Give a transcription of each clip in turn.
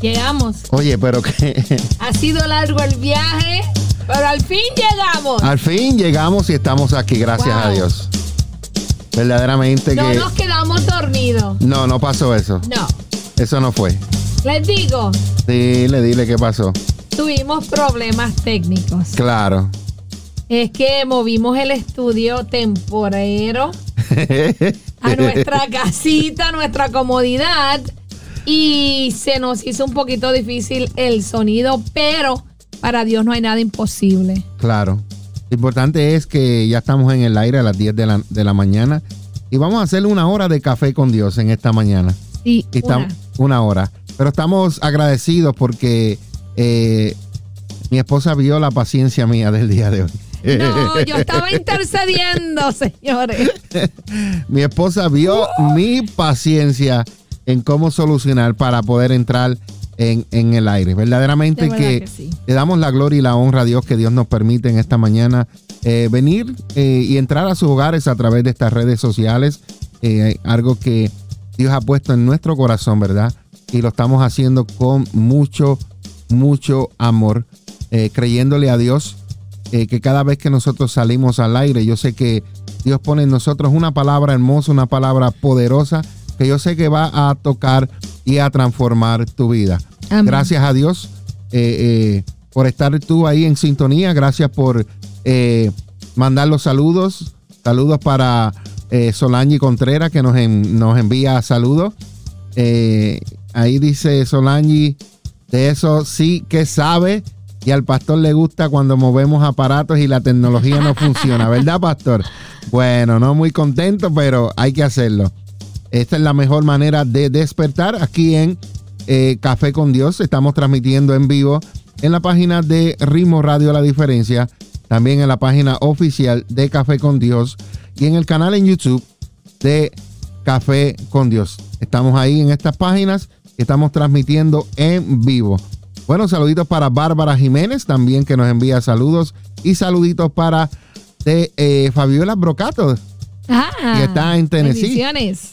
Llegamos. Oye, pero que Ha sido largo el viaje, pero al fin llegamos. al fin llegamos y estamos aquí, gracias Wow. a Dios. Verdaderamente No que... nos quedamos dormidos. No, no pasó eso. No. Eso no fue. Les digo, Dile, dile qué pasó. tuvimos problemas técnicos. Claro. Es que movimos el estudio temporero a nuestra casita, a nuestra comodidad. Y se nos hizo un poquito difícil el sonido, pero para Dios no hay nada imposible. Claro. Lo importante es que ya estamos en el aire a las 10 de la, de la mañana y vamos a hacer una hora de café con Dios en esta mañana. Sí, Y una. una hora. Pero estamos agradecidos porque eh, mi esposa vio la paciencia mía del día de hoy. No, yo estaba intercediendo, señores. mi esposa vio mi paciencia en cómo solucionar para poder entrar en, en el aire. Verdaderamente De verdad que, que sí. le damos la gloria y la honra a Dios que Dios nos permite en esta mañana eh, venir eh, y entrar a sus hogares a través de estas redes sociales. Eh, algo que Dios ha puesto en nuestro corazón, ¿verdad? Y lo estamos haciendo con mucho, mucho amor, creyéndole a Dios que cada vez que nosotros salimos al aire, yo sé que Dios pone en nosotros una palabra hermosa, una palabra poderosa, que yo sé que va a tocar y a transformar tu vida. Amén. Gracias a Dios eh, eh, por estar tú ahí en sintonía. Gracias por eh, mandar los saludos. Saludos para Solange Contreras que nos, en- nos envía saludos. Ahí dice Solange, de eso sí que sabe. Y al pastor le gusta cuando movemos aparatos y la tecnología no funciona, ¿verdad, pastor? Bueno, no muy contento, pero hay que hacerlo. Esta es la mejor manera de despertar aquí en eh, Café con Dios. Estamos transmitiendo en vivo en la página de Ritmo Radio La Diferencia, también en la página oficial de Café con Dios y en el canal en YouTube de Café con Dios. Estamos ahí en estas páginas estamos transmitiendo en vivo. Bueno, saluditos para Bárbara Jiménez también que nos envía saludos y saluditos para de eh, Fabiola Brocato Ah, que está en Tennessee.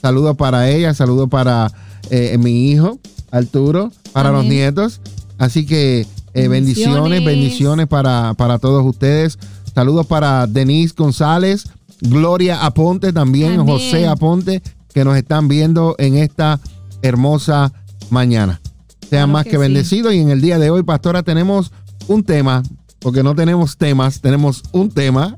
Saludos para ella, saludos para eh, mi hijo, Arturo, para los nietos. Así que eh, bendiciones, Bendiciones. para, para todos ustedes. Saludos para Denise González, Gloria Aponte también, Amén. José Aponte, que nos están viendo en esta hermosa mañana. Sean Claro más que que, sí. bendecidos. Y en el día de hoy, pastora, tenemos un tema, porque no tenemos temas, tenemos un tema,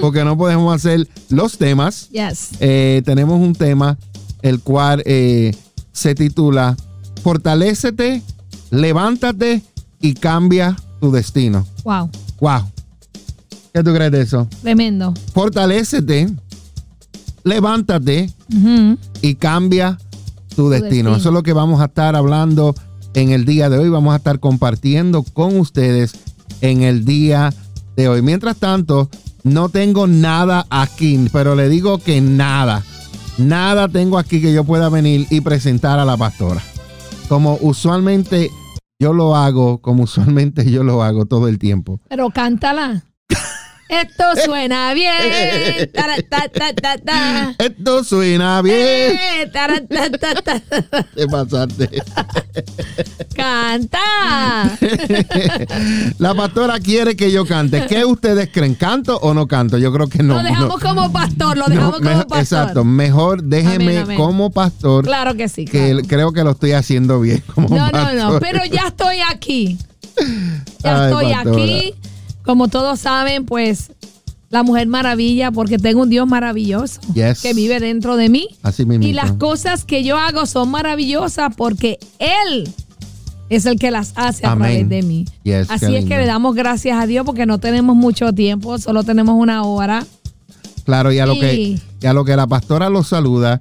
porque no podemos hacer los temas. Yes. Eh, tenemos un tema el cual eh, se titula Fortalécete, levántate y cambia tu destino. Wow. Wow. ¿Qué tú crees de eso? Tremendo. Fortalécete, levántate y cambia tu destino. destino. Eso es lo que vamos a estar hablando en el día de hoy. Vamos a estar compartiendo con ustedes en el día de hoy. Mientras tanto, no tengo nada aquí, pero le digo que nada, nada tengo aquí que yo pueda venir y presentar a la pastora. Como usualmente yo lo hago, como usualmente yo lo hago todo el tiempo. Pero cántala. Esto suena bien. Tara, ta, ta, ta, ta. Esto suena bien. Eh, tara, ta, ta, ta. Te pasaste. Canta. La pastora quiere que yo cante. ¿Qué ustedes creen? ¿Canto o no canto? Yo creo que no. Lo dejamos no. como pastor, lo dejamos como pastor. Exacto, mejor déjeme Amén, amén. como pastor, Claro que sí. que creo que lo estoy haciendo bien como No, no, no, pero ya estoy aquí. Ya Ay, estoy pastora. aquí. Como todos saben, pues la mujer maravilla, porque tengo un Dios maravilloso Yes. que vive dentro de mí. Así mismo. Y las cosas que yo hago son maravillosas porque Él es el que las hace a Amén. través de mí. Yes, Así es que le damos gracias a Dios porque no tenemos mucho tiempo, solo tenemos una hora. Claro, y a lo que y a lo que la pastora los saluda,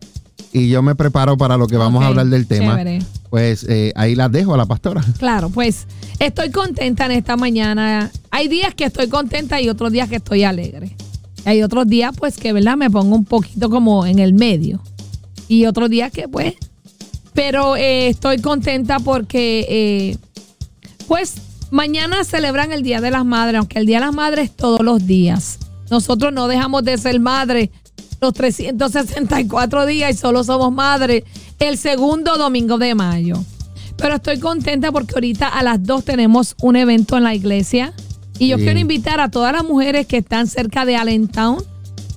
y yo me preparo para lo que vamos a hablar del tema, chévere. pues eh, ahí las dejo a la pastora. Claro, pues estoy contenta en esta mañana. Hay días que estoy contenta y otros días que estoy alegre. Hay otros días, pues, que, ¿verdad? Me pongo un poquito como en el medio. Y otros días que, pues, pero eh, estoy contenta porque, eh, pues, mañana celebran el Día de las Madres, aunque el Día de las Madres es todos los días. Nosotros no dejamos de ser madres los 364 días y solo somos madres el segundo domingo de mayo. Pero estoy contenta porque ahorita a las 2 tenemos un evento en la iglesia. Y yo Sí. quiero invitar a todas las mujeres que están cerca de Allentown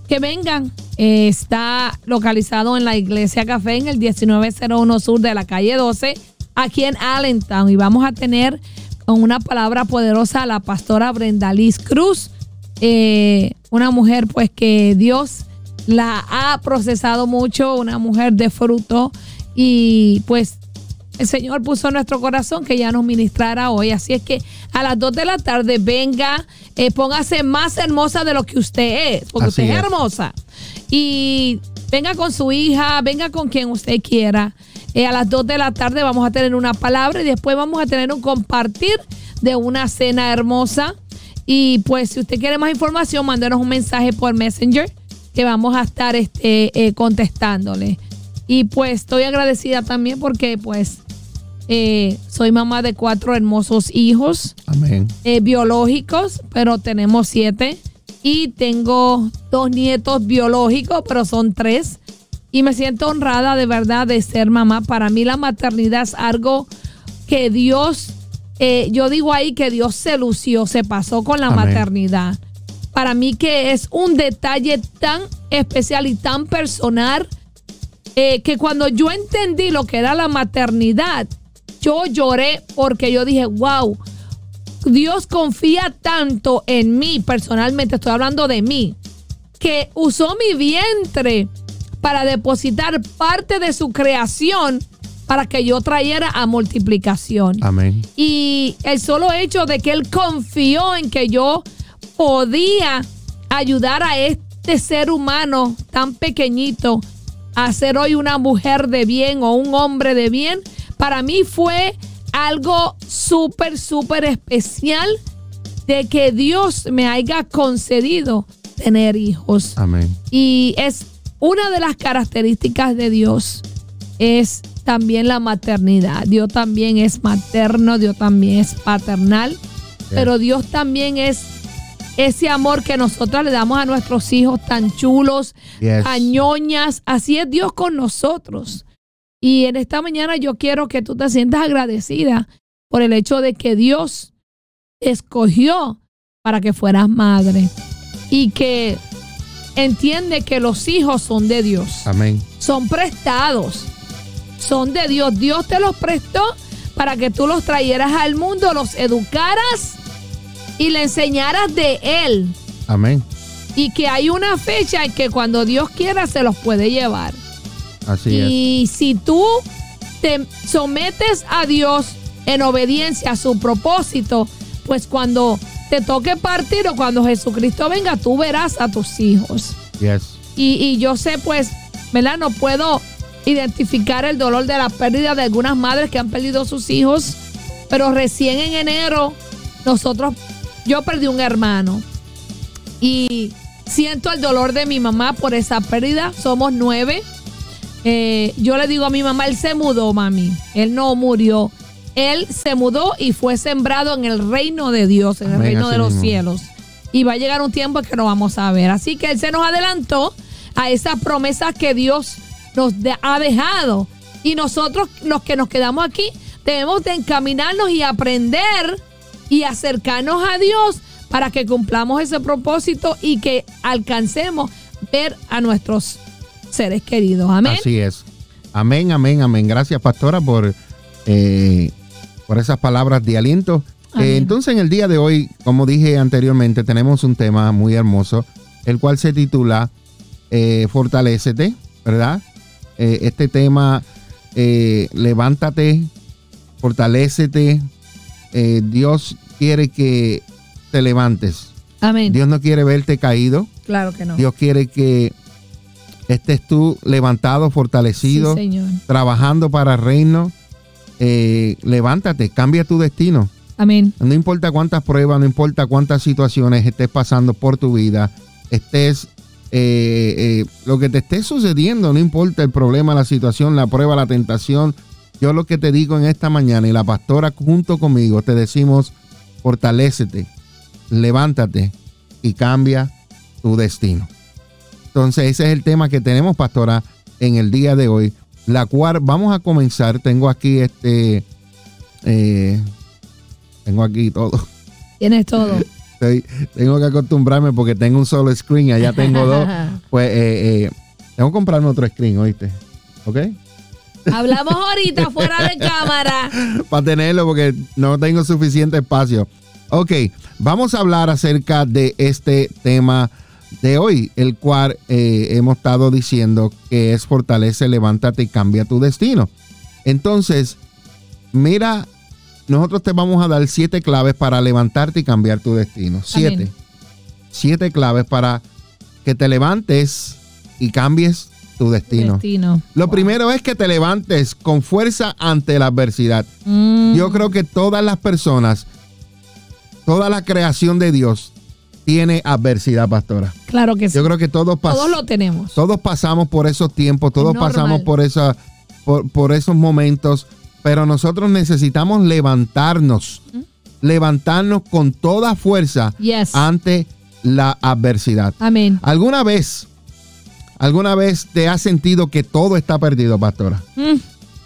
que vengan. Eh, está localizado en la iglesia Café en el 1901 sur de la calle 12, aquí en Allentown. Y vamos a tener con una palabra poderosa a la pastora Brenda Liz Cruz, eh, una mujer pues que Dios la ha procesado mucho, una mujer de fruto y pues el Señor puso en nuestro corazón que ya nos ministrara hoy. Así es que a las 2 de la tarde venga, eh, póngase más hermosa de lo que usted es, porque Así usted es, es. hermosa. Y venga con su hija, venga con quien usted quiera. Eh, a las 2 de la tarde vamos a tener una palabra y después vamos a tener un compartir de una cena hermosa. Y pues si usted quiere más información, mándenos un mensaje por Messenger que vamos a estar este, eh, contestándole. Y pues estoy agradecida también porque pues eh, soy mamá de cuatro hermosos hijos Amén. eh, biológicos, pero tenemos siete. Y tengo dos nietos biológicos, pero son tres. Y me siento honrada de verdad de ser mamá. Para mí la maternidad es algo que Dios, eh, yo digo ahí que Dios se lució, se pasó con la Amén. maternidad. Para mí que es un detalle tan especial y tan personal eh, que cuando yo entendí lo que era la maternidad, yo lloré porque yo dije, wow, Dios confía tanto en mí, personalmente estoy hablando de mí, que usó mi vientre para depositar parte de su creación para que yo trayera a multiplicación. Amén. Y el solo hecho de que él confió en que yo podía ayudar a este ser humano tan pequeñito a ser hoy una mujer de bien o un hombre de bien, para mí fue algo súper, súper especial de que Dios me haya concedido tener hijos. Amén. Y es una de las características de Dios es también la maternidad. Dios también es materno, Dios también es paternal, pero Dios también es ese amor que nosotros le damos a nuestros hijos tan chulos, Yes. tan ñoñas. Así es Dios con nosotros. Y en esta mañana yo quiero que tú te sientas agradecida por el hecho de que Dios escogió para que fueras madre y que entiende que los hijos son de Dios, Amén. son prestados, son de Dios. Dios te los prestó para que tú los trajeras al mundo, los educaras y le enseñaras de Él. Amén. Y que hay una fecha en que cuando Dios quiera se los puede llevar. Así es. Y si tú te sometes a Dios en obediencia a su propósito, pues cuando te toque partir o cuando Jesucristo venga, tú verás a tus hijos. Yes. Y, y yo sé, pues, ¿verdad? No puedo identificar el dolor de la pérdida de algunas madres que han perdido sus hijos, pero recién en enero nosotros, yo perdí un hermano y siento el dolor de mi mamá por esa pérdida. Somos nueve. Eh, yo le digo a mi mamá, él se mudó, mami. Él no murió. Él se mudó y fue sembrado en el reino de Dios, en el Amén, reino de los mismo. cielos. Y va a llegar un tiempo que lo vamos a ver. Así que él se nos adelantó a esa promesa que Dios nos de- ha dejado. Y nosotros, los que nos quedamos aquí, debemos de encaminarnos y aprender y acercarnos a Dios para que cumplamos ese propósito y que alcancemos ver a nuestros seres queridos. Amén. Así es. Amén, amén, amén. Gracias, pastora, por, eh, por esas palabras de aliento. Eh, entonces, en el día de hoy, como dije anteriormente, tenemos un tema muy hermoso, el cual se titula eh, Fortalécete, ¿verdad? Eh, este tema, levántate, fortalécete. Eh, Dios quiere que te levantes. Amén. Dios no quiere verte caído. claro que no. Dios quiere que estés tú levantado, fortalecido, Sí, Señor. trabajando para el reino. Eh, levántate, cambia tu destino. Amén. No importa cuántas pruebas, no importa cuántas situaciones estés pasando por tu vida, estés, eh, eh, lo que te esté sucediendo, no importa el problema, la situación, la prueba, la tentación. Yo lo que te digo en esta mañana y la pastora junto conmigo te decimos, fortalécete, levántate y cambia tu destino. Entonces ese es el tema que tenemos, pastora, en el día de hoy, la cual vamos a comenzar. Tengo aquí este, eh, tengo aquí todo. Tienes todo. Estoy- tengo que acostumbrarme porque tengo un solo screen, allá tengo dos. Pues eh, eh, tengo que comprarme otro screen, ¿oíste? ¿Ok? Hablamos ahorita fuera de cámara. Para tenerlo porque no tengo suficiente espacio. Ok, vamos a hablar acerca de este tema de hoy, el cual eh, hemos estado diciendo que es fortalece, levántate y cambia tu destino. Entonces, mira, nosotros te vamos a dar siete claves para levantarte y cambiar tu destino. Siete. Amén. Siete claves para que te levantes y cambies tu destino. Destino. Lo Wow. primero es que te levantes con fuerza ante la adversidad. Mm, Yo creo que todas las personas, toda la creación de Dios tiene adversidad, pastora. Claro que sí. Yo creo que todos, Todos lo tenemos. todos pasamos por esos tiempos, todos normal. pasamos por, esa, por, por esos momentos, pero nosotros necesitamos levantarnos, levantarnos con toda fuerza Yes. ante la adversidad. Amén. ¿Alguna vez, alguna vez te has sentido que todo está perdido, pastora? Mm,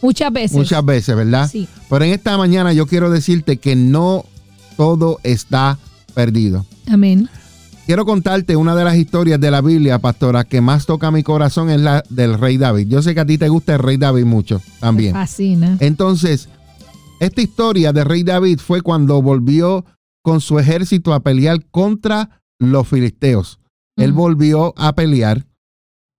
muchas veces. Muchas veces, ¿verdad? Sí. Pero en esta mañana yo quiero decirte que no todo está perdido. Amén. Quiero contarte una de las historias de la Biblia, pastora, que más toca mi corazón es la del rey David. Yo sé que a ti te gusta el rey David mucho Me también. fascina. Entonces, esta historia del rey David fue cuando volvió con su ejército a pelear contra los filisteos. Él volvió a pelear,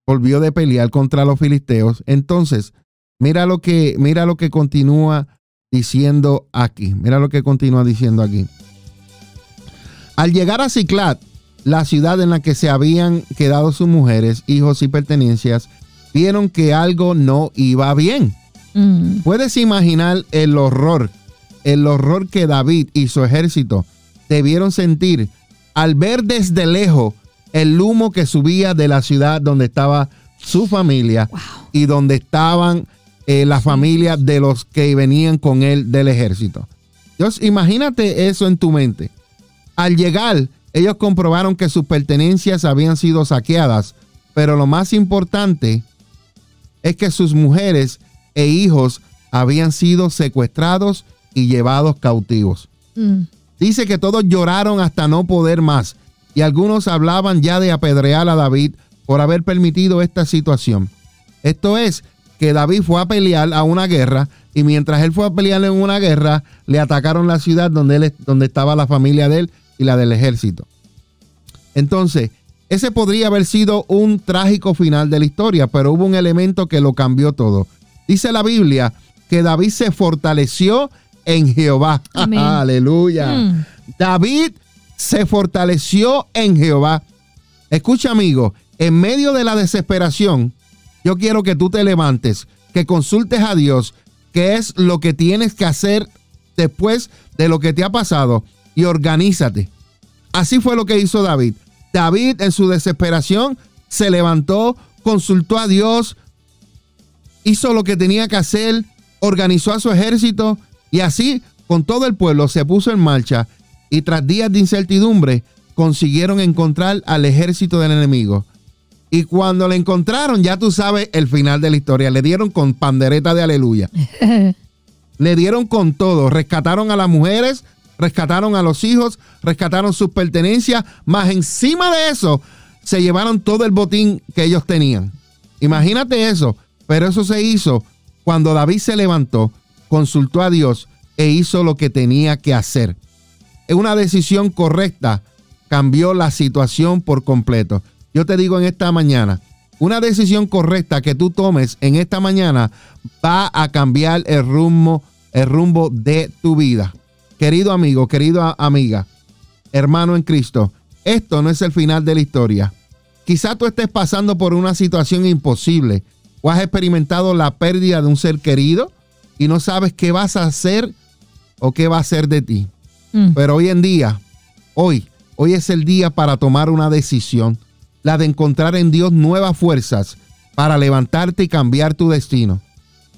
volvió de pelear contra los filisteos. Entonces, mira lo que, mira lo que continúa diciendo aquí. Mira lo que continúa diciendo aquí. Al llegar a Ciclat, la ciudad en la que se habían quedado sus mujeres, hijos y pertenencias, vieron que algo no iba bien. Mm, Puedes imaginar el horror, el horror que David y su ejército debieron sentir al ver desde lejos el humo que subía de la ciudad donde estaba su familia wow. y donde estaban eh, las familias de los que venían con él del ejército. Dios, imagínate eso en tu mente. Al llegar, ellos comprobaron que sus pertenencias habían sido saqueadas, pero lo más importante es que sus mujeres e hijos habían sido secuestrados y llevados cautivos. Mm, Dice que todos lloraron hasta no poder más y algunos hablaban ya de apedrear a David por haber permitido esta situación. Esto es que David fue a pelear a una guerra y mientras él fue a pelear en una guerra, le atacaron la ciudad donde, él, donde estaba la familia de él y la del ejército. Entonces, ese podría haber sido un trágico final de la historia, pero hubo un elemento que lo cambió todo. Dice la Biblia que David se fortaleció en Jehová. Amén. Aleluya. Mm. David se fortaleció en Jehová. Escucha, amigo, en medio de la desesperación, yo quiero que tú te levantes, que consultes a Dios, qué es lo que tienes que hacer después de lo que te ha pasado y organízate. Así fue lo que hizo David. David en su desesperación se levantó, consultó a Dios, hizo lo que tenía que hacer, organizó a su ejército y así con todo el pueblo se puso en marcha y tras días de incertidumbre consiguieron encontrar al ejército del enemigo. Y cuando le encontraron, ya tú sabes el final de la historia, le dieron con pandereta de aleluya. Le dieron con todo, rescataron a las mujeres, rescataron a los hijos, rescataron sus pertenencias, más encima de eso se llevaron todo el botín que ellos tenían. Imagínate eso, pero eso se hizo cuando David se levantó, consultó a Dios e hizo lo que tenía que hacer. Una decisión correcta cambió la situación por completo. Yo te digo en esta mañana, una decisión correcta que tú tomes en esta mañana va a cambiar el rumbo, el rumbo de tu vida. Querido amigo, querida amiga, hermano en Cristo, esto no es el final de la historia. Quizá tú estés pasando por una situación imposible o has experimentado la pérdida de un ser querido y no sabes qué vas a hacer o qué va a hacer de ti. Mm. Pero hoy en día, hoy, hoy es el día para tomar una decisión, la de encontrar en Dios nuevas fuerzas para levantarte y cambiar tu destino.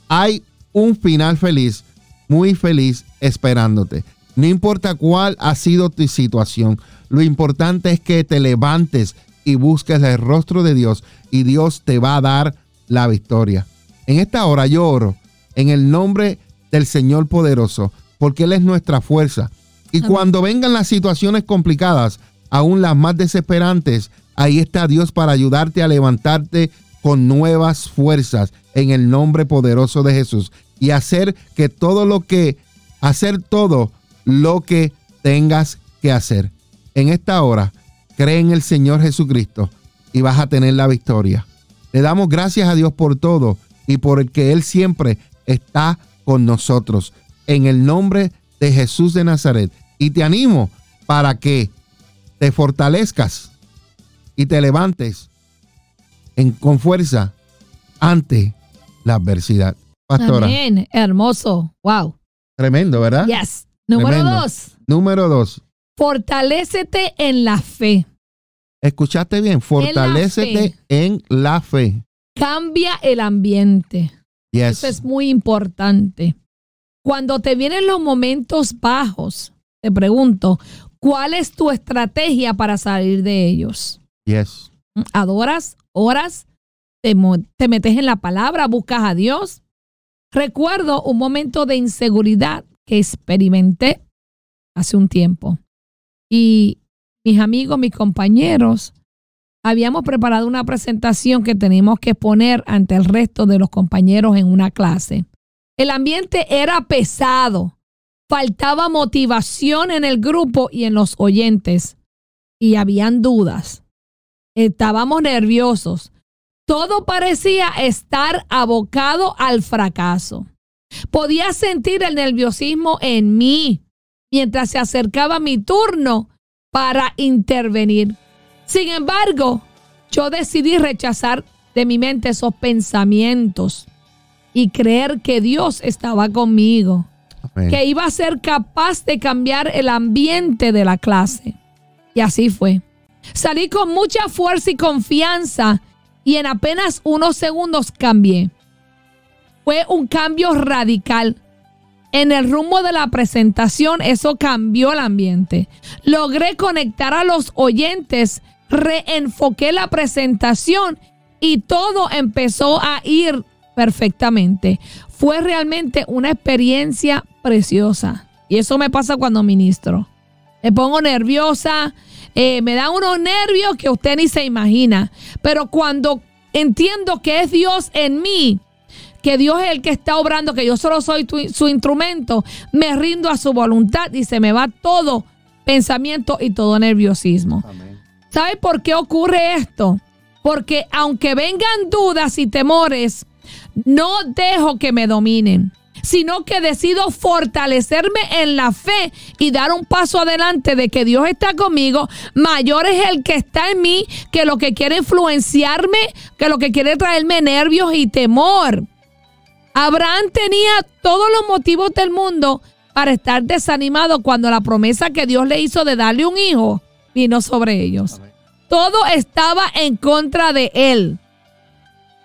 Hay un final feliz, muy feliz esperándote. No importa cuál ha sido tu situación, lo importante es que te levantes y busques el rostro de Dios y Dios te va a dar la victoria. En esta hora yo oro en el nombre del Señor poderoso, porque Él es nuestra fuerza. Y cuando vengan las situaciones complicadas, aún las más desesperantes, ahí está Dios para ayudarte a levantarte con nuevas fuerzas en el nombre poderoso de Jesús y hacer que todo lo que, hacer todo lo que tengas que hacer. En esta hora, cree en el Señor Jesucristo y vas a tener la victoria. Le damos gracias a Dios por todo y por el que Él siempre está con nosotros. En el nombre de Jesús de Nazaret. Y te animo para que te fortalezcas y te levantes en, con fuerza ante la adversidad. Pastora. Amén. Hermoso. Wow. Tremendo, ¿verdad? Yes. Número dos. Número dos. Fortalécete en la fe. Escuchaste bien, fortalécete en la fe. Cambia el ambiente. Eso es muy importante. Cuando te vienen los momentos bajos, te pregunto, ¿cuál es tu estrategia para salir de ellos? Yes. ¿Adoras? ¿Oras? ¿Te, te metes en la palabra? ¿Buscas a Dios? Recuerdo un momento de inseguridad que experimenté hace un tiempo y mis amigos, mis compañeros, habíamos preparado una presentación que teníamos que poner ante el resto de los compañeros en una clase. El ambiente era pesado, faltaba motivación en el grupo y en los oyentes, y habían dudas. Estábamos nerviosos. Todo parecía estar abocado al fracaso. Podía sentir el nerviosismo en mí, mientras se acercaba mi turno para intervenir. Sin embargo, yo decidí rechazar de mi mente esos pensamientos y creer que Dios estaba conmigo, que iba a ser capaz de cambiar el ambiente de la clase. Y así fue. Salí con mucha fuerza y confianza y en apenas unos segundos cambié. Fue un cambio radical en el rumbo de la presentación, eso cambió el ambiente. Logré conectar a los oyentes, reenfoqué la presentación y todo empezó a ir perfectamente. Fue realmente una experiencia preciosa. Y eso me pasa cuando ministro. Me pongo nerviosa, eh, me da unos nervios que usted ni se imagina. Pero cuando entiendo que es Dios en mí, que Dios es el que está obrando, que yo solo soy su instrumento, me rindo a su voluntad y se me va todo pensamiento y todo nerviosismo. ¿Sabe por qué ocurre esto? Porque aunque vengan dudas y temores, no dejo que me dominen, sino que decido fortalecerme en la fe y dar un paso adelante de que Dios está conmigo. Mayor es el que está en mí que lo que quiere influenciarme, que lo que quiere traerme nervios y temor. Abraham tenía todos los motivos del mundo para estar desanimado cuando la promesa que Dios le hizo de darle un hijo vino sobre ellos. Todo estaba en contra de él.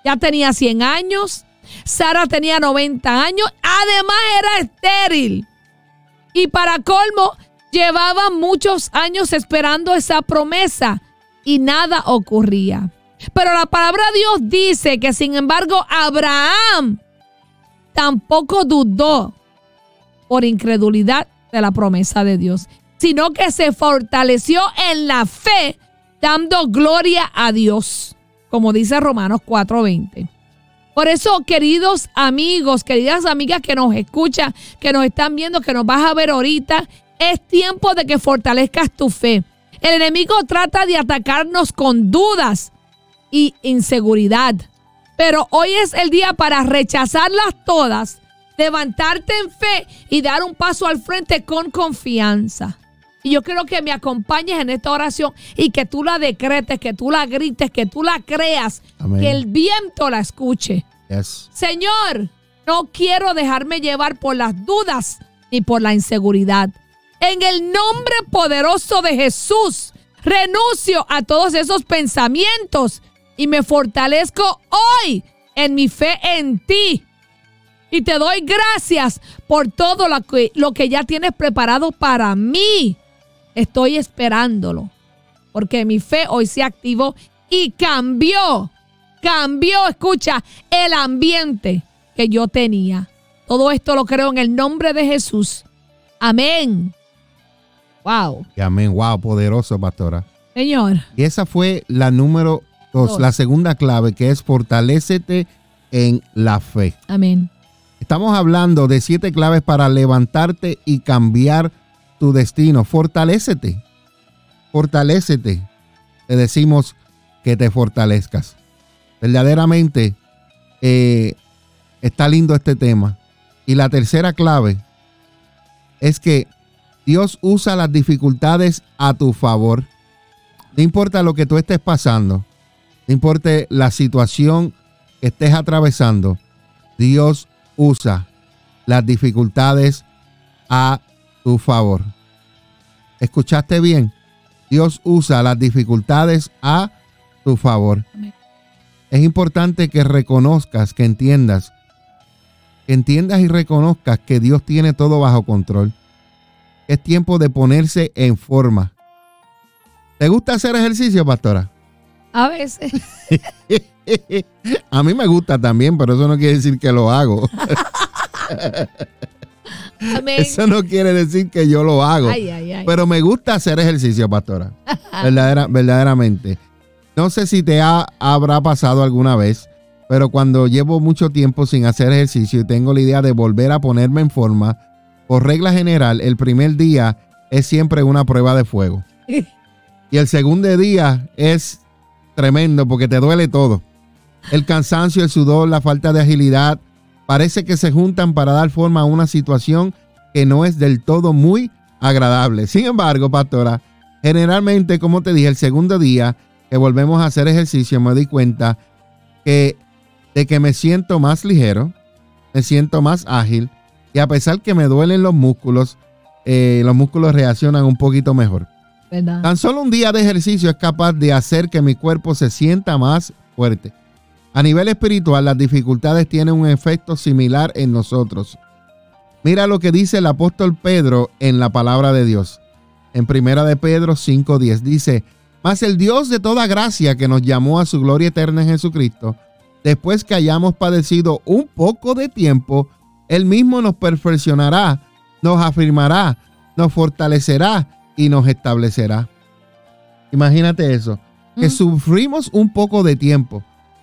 Ya tenía 100 años, Sara tenía 90 años, además era estéril. Y para colmo, llevaba muchos años esperando esa promesa y nada ocurría. Pero la palabra de Dios dice que sin embargo Abraham tampoco dudó por incredulidad de la promesa de Dios, sino que se fortaleció en la fe, dando gloria a Dios, como dice Romanos 4:20. Por eso, queridos amigos, queridas amigas que nos escuchan, que nos están viendo, que nos vas a ver ahorita, es tiempo de que fortalezcas tu fe. El enemigo trata de atacarnos con dudas y inseguridad. Pero hoy es el día para rechazarlas todas, levantarte en fe y dar un paso al frente con confianza. Y yo quiero que me acompañes en esta oración y que tú la decretes, que tú la grites, que tú la creas, Amén. que el viento la escuche. Yes. Señor, no quiero dejarme llevar por las dudas ni por la inseguridad. En el nombre poderoso de Jesús, renuncio a todos esos pensamientos y me fortalezco hoy en mi fe en ti. Y te doy gracias por todo lo que, lo que ya tienes preparado para mí. Estoy esperándolo. Porque mi fe hoy se activó y cambió. Cambió, escucha, el ambiente que yo tenía. Todo esto lo creo en el nombre de Jesús. Amén. Wow. Y amén. Wow, poderoso, pastora. Señor. Y esa fue la número dos, Dos. la segunda clave, que es fortalécete en la fe. Amén. Estamos hablando de siete claves para levantarte y cambiar tu destino. Fortalécete. Fortalécete. Te decimos que te fortalezcas. Verdaderamente eh, está lindo este tema. Y la tercera clave es que Dios usa las dificultades a tu favor. No importa lo que tú estés pasando, no importa la situación que estés atravesando, Dios usa las dificultades a tu favor. ¿Escuchaste bien? Dios usa las dificultades a tu favor. Amén. Es importante que reconozcas, que entiendas, que entiendas y reconozcas que Dios tiene todo bajo control. Es tiempo de ponerse en forma. ¿Te gusta hacer ejercicio, pastora? A veces. A mí me gusta también, pero eso no quiere decir que lo hago. Amén. Eso no quiere decir que yo lo hago. Ay, ay, ay. Pero me gusta hacer ejercicio, pastora. Verdadera- verdaderamente. No sé si te ha- habrá pasado alguna vez, pero cuando llevo mucho tiempo sin hacer ejercicio y tengo la idea de volver a ponerme en forma, por regla general, el primer día es siempre una prueba de fuego. Y el segundo día es tremendo porque te duele todo. El cansancio, el sudor, la falta de agilidad, parece que se juntan para dar forma a una situación que no es del todo muy agradable. Sin embargo, pastora, generalmente, como te dije, el segundo día que volvemos a hacer ejercicio, me di cuenta que de que me siento más ligero, me siento más ágil y a pesar que me duelen los músculos, eh, los músculos reaccionan un poquito mejor. ¿Verdad? Tan solo un día de ejercicio es capaz de hacer que mi cuerpo se sienta más fuerte. A nivel espiritual, las dificultades tienen un efecto similar en nosotros. Mira lo que dice el apóstol Pedro en la palabra de Dios. En primera de Pedro 5:10 dice, "Mas el Dios de toda gracia que nos llamó a su gloria eterna en Jesucristo, después que hayamos padecido un poco de tiempo, él mismo nos perfeccionará, nos afirmará, nos fortalecerá y nos establecerá." Imagínate eso, que Mm. sufrimos un poco de tiempo.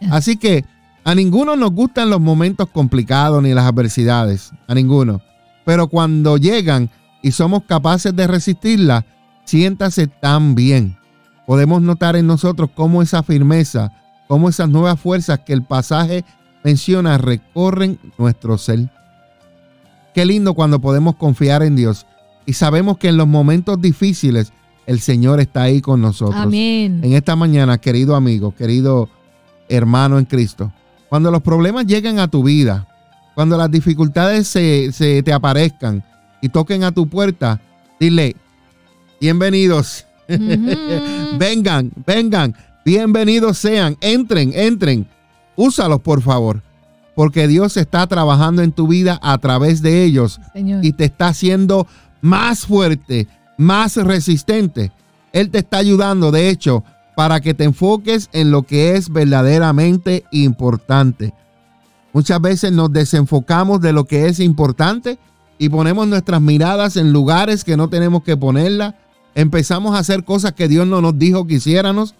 Así que a ninguno nos gustan los momentos complicados ni las adversidades, a ninguno. Pero cuando llegan y somos capaces de resistirlas, siéntase tan bien. Podemos notar en nosotros cómo esa firmeza, cómo esas nuevas fuerzas que el pasaje menciona recorren nuestro ser. Qué lindo cuando podemos confiar en Dios y sabemos que en los momentos difíciles el Señor está ahí con nosotros Amén. en esta mañana, querido amigo, querido hermano en Cristo, cuando los problemas lleguen a tu vida, cuando las dificultades se, se te aparezcan y toquen a tu puerta, dile, bienvenidos, vengan, vengan, bienvenidos sean, entren, entren, úsalos por favor, porque Dios está trabajando en tu vida a través de ellos Señor. y te está haciendo más fuerte, más resistente. Él te está ayudando, de hecho, para que te enfoques en lo que es verdaderamente importante. Muchas veces nos desenfocamos de lo que es importante y ponemos nuestras miradas en lugares que no tenemos que ponerlas. Empezamos a hacer cosas que Dios no nos dijo que hiciéramos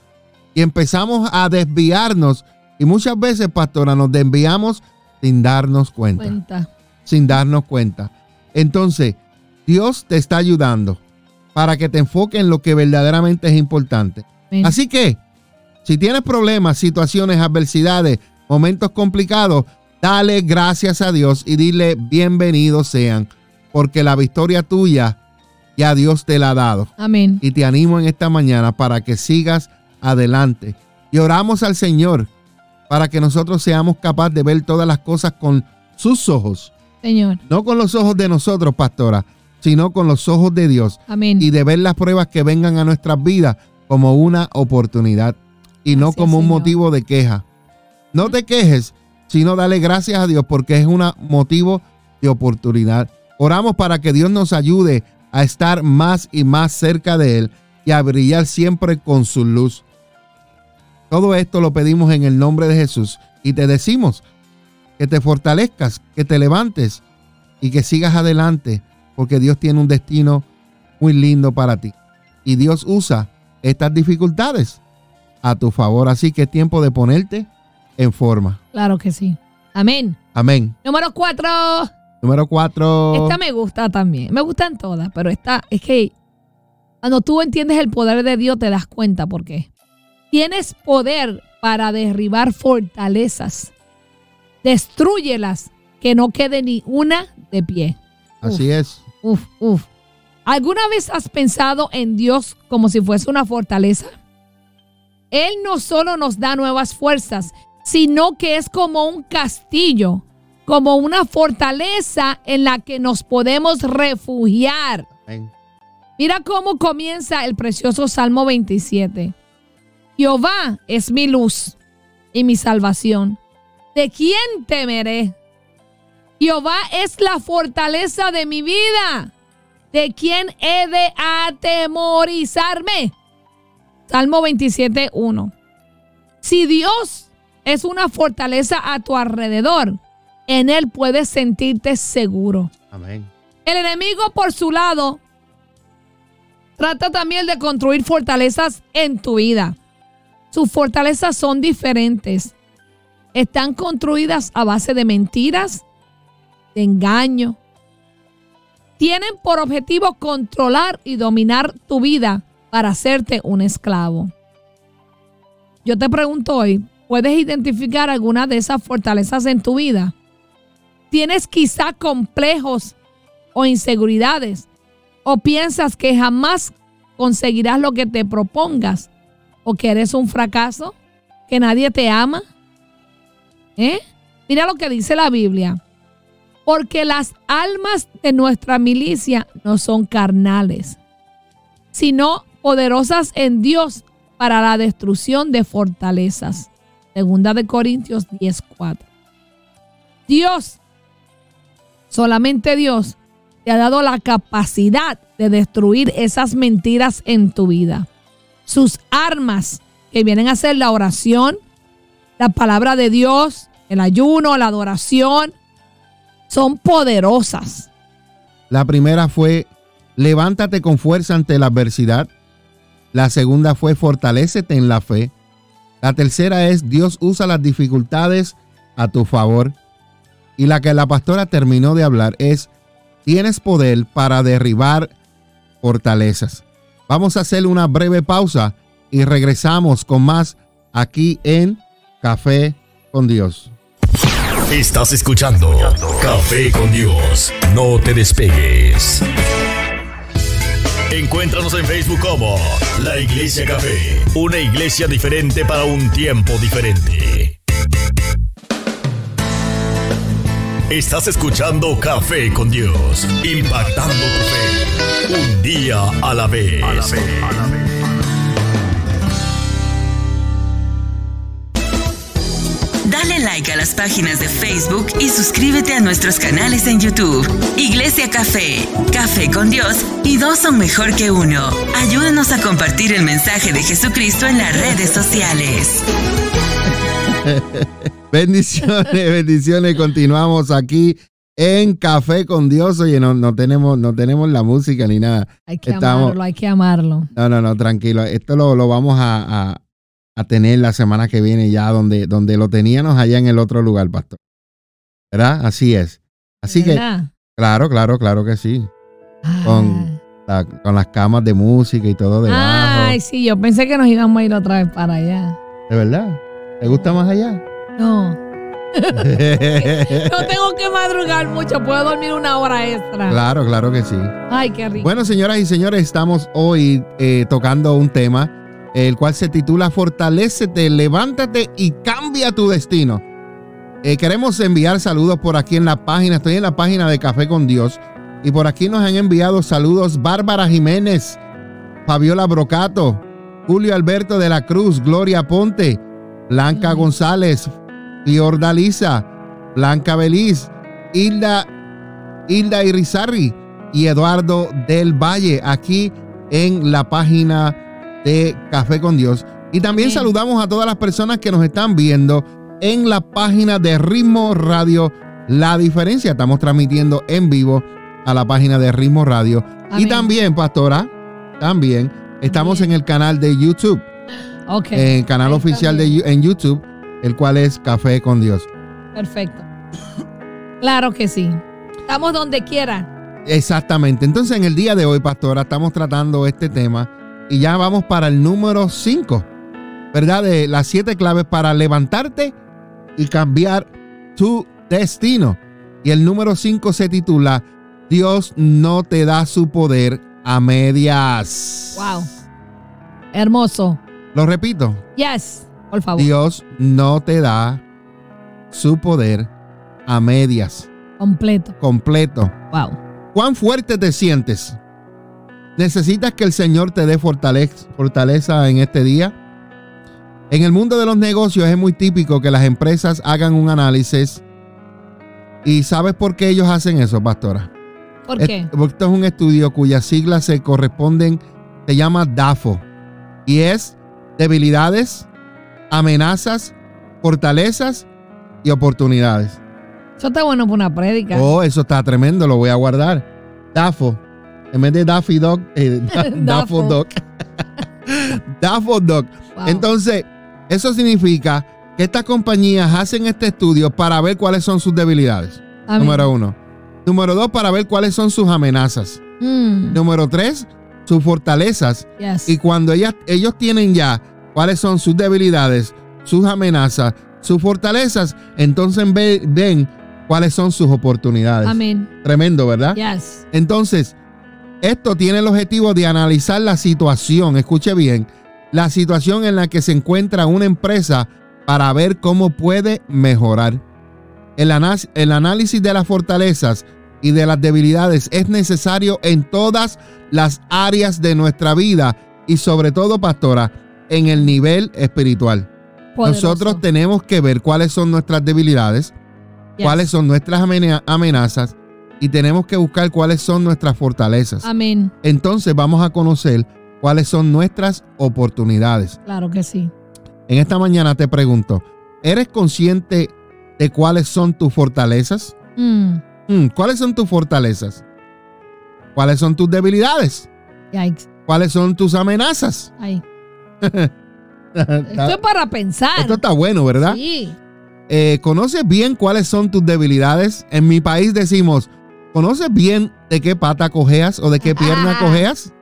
y empezamos a desviarnos. Y muchas veces, pastora, nos desviamos sin darnos cuenta Cuenta. sin darnos cuenta. Entonces, Dios te está ayudando para que te enfoques en lo que verdaderamente es importante. Así que, si tienes problemas, situaciones, adversidades, momentos complicados, dale gracias a Dios y dile bienvenidos sean, porque la victoria tuya Ya Dios te la ha dado. Amén. Y te animo en esta mañana para que sigas adelante. Y oramos al Señor para que nosotros seamos capaces de ver todas las cosas con sus ojos. Señor. No con los ojos de nosotros, pastora, sino con los ojos de Dios. Amén. Y de ver las pruebas que vengan a nuestras vidas como una oportunidad y no como un Señor. motivo de queja. No te quejes, sino dale gracias a Dios porque es un motivo de oportunidad. Oramos para que Dios nos ayude a estar más y más cerca de Él y a brillar siempre con su luz. Todo esto lo pedimos en el nombre de Jesús y te decimos que te fortalezcas, que te levantes y que sigas adelante porque Dios tiene un destino muy lindo para ti. Y Dios usa estas dificultades a tu favor. Así que es tiempo de ponerte en forma. Claro que sí. Amén. Amén. Número cuatro. Número cuatro. Esta me gusta también. Me gustan todas, pero esta es que cuando tú entiendes el poder de Dios te das cuenta por qué. Tienes poder para derribar fortalezas. Destrúyelas, que no quede ni una de pie. Así es. Uf, uf. ¿Alguna vez has pensado en Dios como si fuese una fortaleza? Él no solo nos da nuevas fuerzas, sino que es como un castillo, como una fortaleza en la que nos podemos refugiar. Amén. Mira cómo comienza el precioso Salmo 27. Jehová es mi luz y mi salvación. ¿De quién temeré? Jehová es la fortaleza de mi vida. ¿De quién he de atemorizarme? Salmo 27, 1. Si Dios es una fortaleza a tu alrededor, en Él puedes sentirte seguro. Amén. El enemigo, por su lado, trata también de construir fortalezas en tu vida. Sus fortalezas son diferentes. Están construidas a base de mentiras, de engaño. Tienen por objetivo controlar y dominar tu vida para hacerte un esclavo. Yo te pregunto hoy, ¿puedes identificar alguna de esas fortalezas en tu vida? ¿Tienes quizá complejos o inseguridades? ¿O piensas que jamás conseguirás lo que te propongas? ¿O que eres un fracaso? ¿Que nadie te ama? ¿Eh? Mira lo que dice la Biblia. Porque las almas de nuestra milicia no son carnales, sino poderosas en Dios para la destrucción de fortalezas. Segunda de Corintios 10:4. Dios, solamente Dios, te ha dado la capacidad de destruir esas mentiras en tu vida. Sus armas, que vienen a ser la oración, la palabra de Dios, el ayuno, la adoración, son poderosas. La primera fue levántate con fuerza ante la adversidad. La segunda fue fortalécete en la fe. La tercera es Dios usa las dificultades a tu favor. Y la que la pastora terminó de hablar es tienes poder para derribar fortalezas. Vamos a hacer una breve pausa y regresamos con más aquí en Café con Dios. Estás escuchando Café con Dios. No te despegues. Encuéntranos en Facebook como La Iglesia Café, una iglesia diferente para un tiempo diferente. Estás escuchando Café con Dios, impactando tu fe, un día a la vez. Dale like a las páginas de Facebook y suscríbete a nuestros canales en YouTube. Iglesia Café, Café con Dios y dos son mejor que uno. Ayúdanos a compartir el mensaje de Jesucristo en las redes sociales. Bendiciones, bendiciones. Continuamos aquí en Café con Dios. Oye, no, no tenemos, no tenemos la música ni nada. Hay que Estamos- amarlo, hay que amarlo. No, no, no, tranquilo. Esto lo, lo vamos a, a- a tener la semana que viene ya donde, donde lo teníamos allá en el otro lugar, pastor. ¿Verdad? Así es. Así que, ¿Verdad? claro, claro, claro que sí. con- La- con las camas de música y todo debajo. Ay, sí, yo pensé que nos íbamos a ir otra vez para allá. ¿De verdad? ¿Te gusta más allá? No, no tengo que madrugar mucho, puedo dormir una hora extra. Claro, claro que sí. Ay, qué rico. Bueno, señoras y señores, estamos hoy eh, tocando un tema, el cual se titula Fortalécete, levántate y cambia tu destino. Eh, queremos enviar saludos por aquí en la página, estoy en la página de Café con Dios, y por aquí nos han enviado saludos Bárbara Jiménez, Fabiola Brocato, Julio Alberto de la Cruz, Gloria Ponte, Blanca González, Fiordalisa, Blanca Beliz, Hilda, Hilda Irizarri y Eduardo del Valle, aquí en la página de Café con Dios. Y también saludamos a todas las personas que nos están viendo en la página de Ritmo Radio La Diferencia. Estamos transmitiendo en vivo a la página de Ritmo Radio. Y también, pastora, también estamos en el canal de YouTube. Ok. En el canal oficial de en YouTube, el cual es Café con Dios. Perfecto. Claro que sí. Estamos donde quiera. Exactamente. Entonces, en el día de hoy, pastora, estamos tratando este tema y ya vamos para el número 5, ¿verdad? De las siete claves para levantarte y cambiar tu destino. Y el número 5 se titula Dios no te da su poder a medias. Wow. Hermoso. Lo repito. Yes, por favor. Dios no te da su poder a medias. Completo. Completo. Wow. ¿Cuán fuerte te sientes? ¿Necesitas que el Señor te dé fortaleza, fortaleza en este día? En el mundo de los negocios es muy típico que las empresas hagan un análisis. ¿Y sabes por qué ellos hacen eso, pastora? ¿Por qué? Porque esto es un estudio cuyas siglas se corresponden, se llama DAFO. Y es debilidades, amenazas, fortalezas y oportunidades. Eso está bueno para una prédica. Oh, eso está tremendo, lo voy a guardar. DAFO. En vez de Daffy Dog, eh, Dog. DAFO Dog. Wow. Entonces, eso significa que estas compañías hacen este estudio para ver cuáles son sus debilidades. Amén. Número uno. Número dos, para ver cuáles son sus amenazas. Mm, Número tres, sus fortalezas. yes. Y cuando ellas, ellos tienen ya cuáles son sus debilidades, sus amenazas, sus fortalezas, entonces ve- ven cuáles son sus oportunidades. Amén. Tremendo, ¿verdad? Yes. Entonces, esto tiene el objetivo de analizar la situación, escuche bien, la situación en la que se encuentra una empresa para ver cómo puede mejorar. El, análisis de las fortalezas y de las debilidades es necesario en todas las áreas de nuestra vida y sobre todo, pastora, en el nivel espiritual. Poderoso. Nosotros tenemos que ver cuáles son nuestras debilidades, cuáles son nuestras amena- amenazas y tenemos que buscar cuáles son nuestras fortalezas. Amén. Entonces vamos a conocer cuáles son nuestras oportunidades. Claro que sí. En esta mañana te pregunto, ¿eres consciente de cuáles son tus fortalezas? Mm, Mm, ¿Cuáles son tus fortalezas? ¿Cuáles son tus debilidades? yikes. ¿Cuáles son tus amenazas? Ay. Esto es para pensar. Esto está bueno, ¿verdad? Sí. Eh, ¿Conoces bien cuáles son tus debilidades? En mi país decimos, ¿conoces bien de qué pata cojeas o de qué pierna cojeas?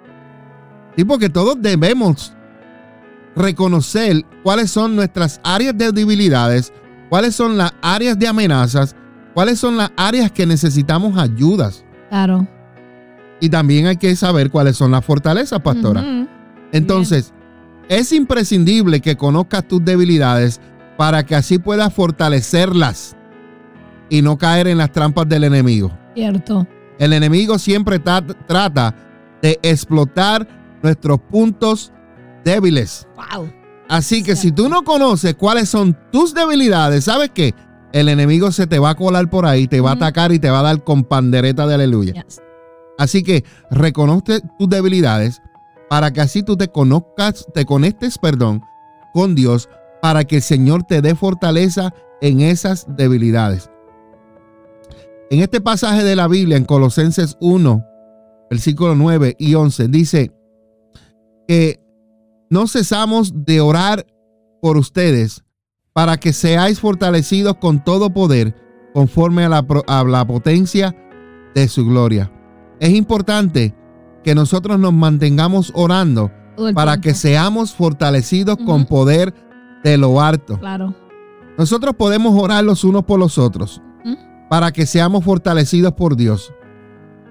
Sí, porque todos debemos reconocer cuáles son nuestras áreas de debilidades, cuáles son las áreas de amenazas, cuáles son las áreas que necesitamos ayudas. Claro. Y también hay que saber cuáles son las fortalezas, pastora. Entonces, es imprescindible que conozcas tus debilidades para que así puedas fortalecerlas y no caer en las trampas del enemigo. Cierto. El enemigo siempre ta- trata de explotar nuestros puntos débiles. Wow. Así que si tú no conoces cuáles son tus debilidades, ¿sabes qué? El enemigo se te va a colar por ahí, te va a atacar y te va a dar con pandereta de aleluya. Yes. Así que reconoce tus debilidades para que así tú te conozcas, te conectes, perdón, con Dios para que el Señor te dé fortaleza en esas debilidades. En este pasaje de la Biblia, en Colosenses 1, versículo 9 y 11, dice que no cesamos de orar por ustedes para que seáis fortalecidos con todo poder conforme a la, a la potencia de su gloria. Es importante que nosotros nos mantengamos orando para que seamos fortalecidos con poder de lo alto. Claro. Nosotros podemos orar los unos por los otros. Para que seamos fortalecidos por Dios.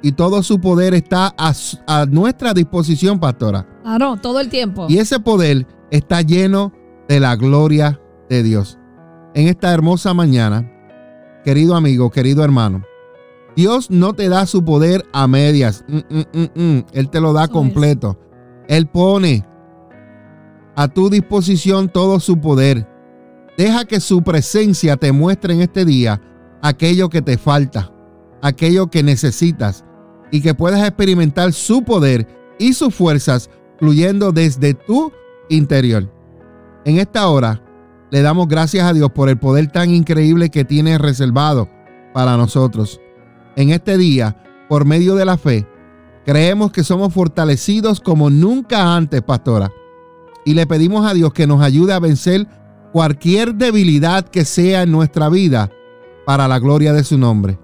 Y todo su poder está a, nuestra disposición, pastora. Claro, todo el tiempo. Y ese poder está lleno de la gloria de Dios. En esta hermosa mañana, querido amigo, querido hermano, Dios no te da su poder a medias. Mm, mm, mm. Él te lo da Eso es. completo. Él pone a tu disposición todo su poder. Deja que su presencia te muestre en este día aquello que te falta, aquello que necesitas y que puedas experimentar su poder y sus fuerzas fluyendo desde tu interior. En esta hora le damos gracias a Dios por el poder tan increíble que tiene reservado para nosotros. En este día, por medio de la fe, creemos que somos fortalecidos como nunca antes, pastora. Y le pedimos a Dios que nos ayude a vencer cualquier debilidad que sea en nuestra vida para la gloria de su nombre.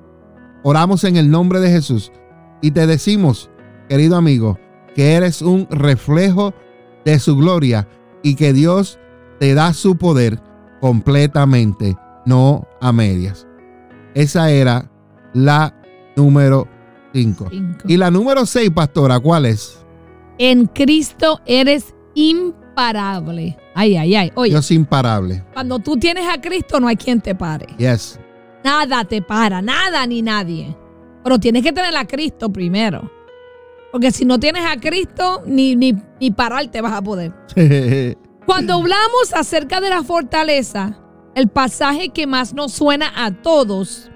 Oramos en el nombre de Jesús y te decimos, querido amigo, que eres un reflejo de su gloria y que Dios te da su poder completamente, no a medias. Esa era la número 5. Cinco. Y la número 6, pastora, ¿cuál es? En Cristo eres imparable. Ay, ay, ay. Oye, Dios imparable. cuando tú tienes a Cristo no hay quien te pare. Yes. Nada te para, nada ni nadie. Pero tienes que tener a Cristo primero. Porque si no tienes a Cristo, ni, ni, ni parar te vas a poder. Cuando hablamos acerca de la fortaleza, el pasaje que más nos suena a todos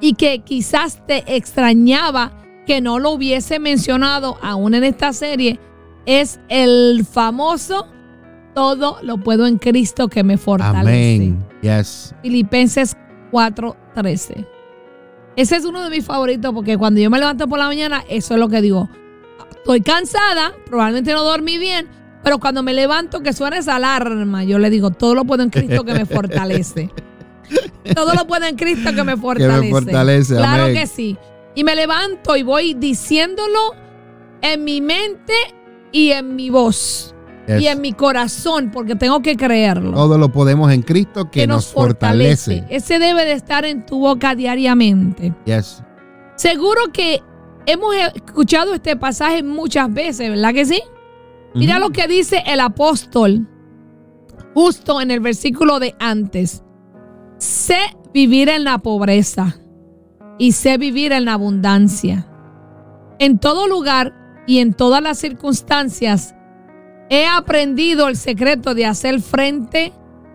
y que quizás te extrañaba que no lo hubiese mencionado aún en esta serie es el famoso todo lo puedo en Cristo que me fortalece. Amén. Yes. Filipenses 4:13. Ese es uno de mis favoritos porque cuando yo me levanto por la mañana, eso es lo que digo. Estoy cansada, probablemente no dormí bien, pero cuando me levanto que suena esa alarma, yo le digo, todo lo puedo en Cristo que me fortalece. todo lo puedo en Cristo que me fortalece. fortalece, Claro amén. que sí. Y me levanto y voy diciéndolo en mi mente y en mi voz Y en mi corazón, porque tengo que creerlo Todo lo podemos en Cristo que, nos fortalece. Ese debe de estar en tu boca diariamente. Yes. Seguro que hemos escuchado este pasaje muchas veces, ¿verdad que sí? Mira lo que dice el apóstol justo en el versículo de antes. Sé vivir en la pobreza y sé vivir en la abundancia. En todo lugar y en todas las circunstancias he aprendido el secreto de hacer frente